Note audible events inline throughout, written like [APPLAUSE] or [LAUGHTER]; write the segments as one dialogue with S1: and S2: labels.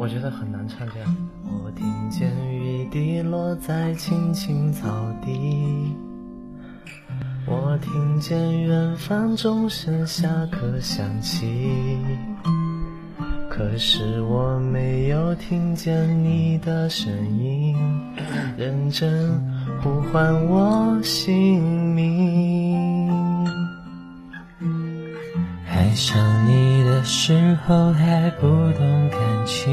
S1: 我觉得很难唱这样。我听见雨滴落在青青草地，我听见远方钟声下课响起，可是我没有听见你的声音，认真呼唤我姓名。
S2: 爱上你的时候还不懂感情，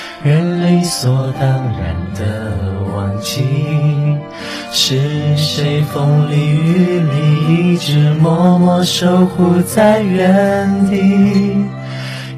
S2: 理所当然的忘记，是谁风里雨里一直默默守护在原地。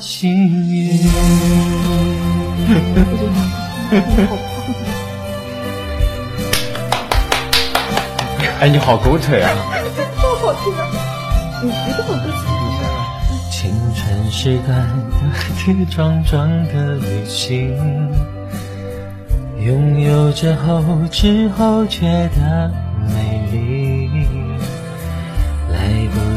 S2: 幸运？
S3: 哎，你好狗腿啊！
S4: 好听啊！你别跟我歌词。
S2: 青春是段 [LAUGHS] 跌跌撞撞的旅行，拥有着后知后觉的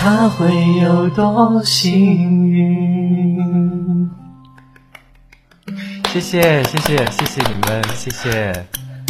S2: 他会有多幸运？
S3: 谢谢谢谢谢谢你们，谢谢。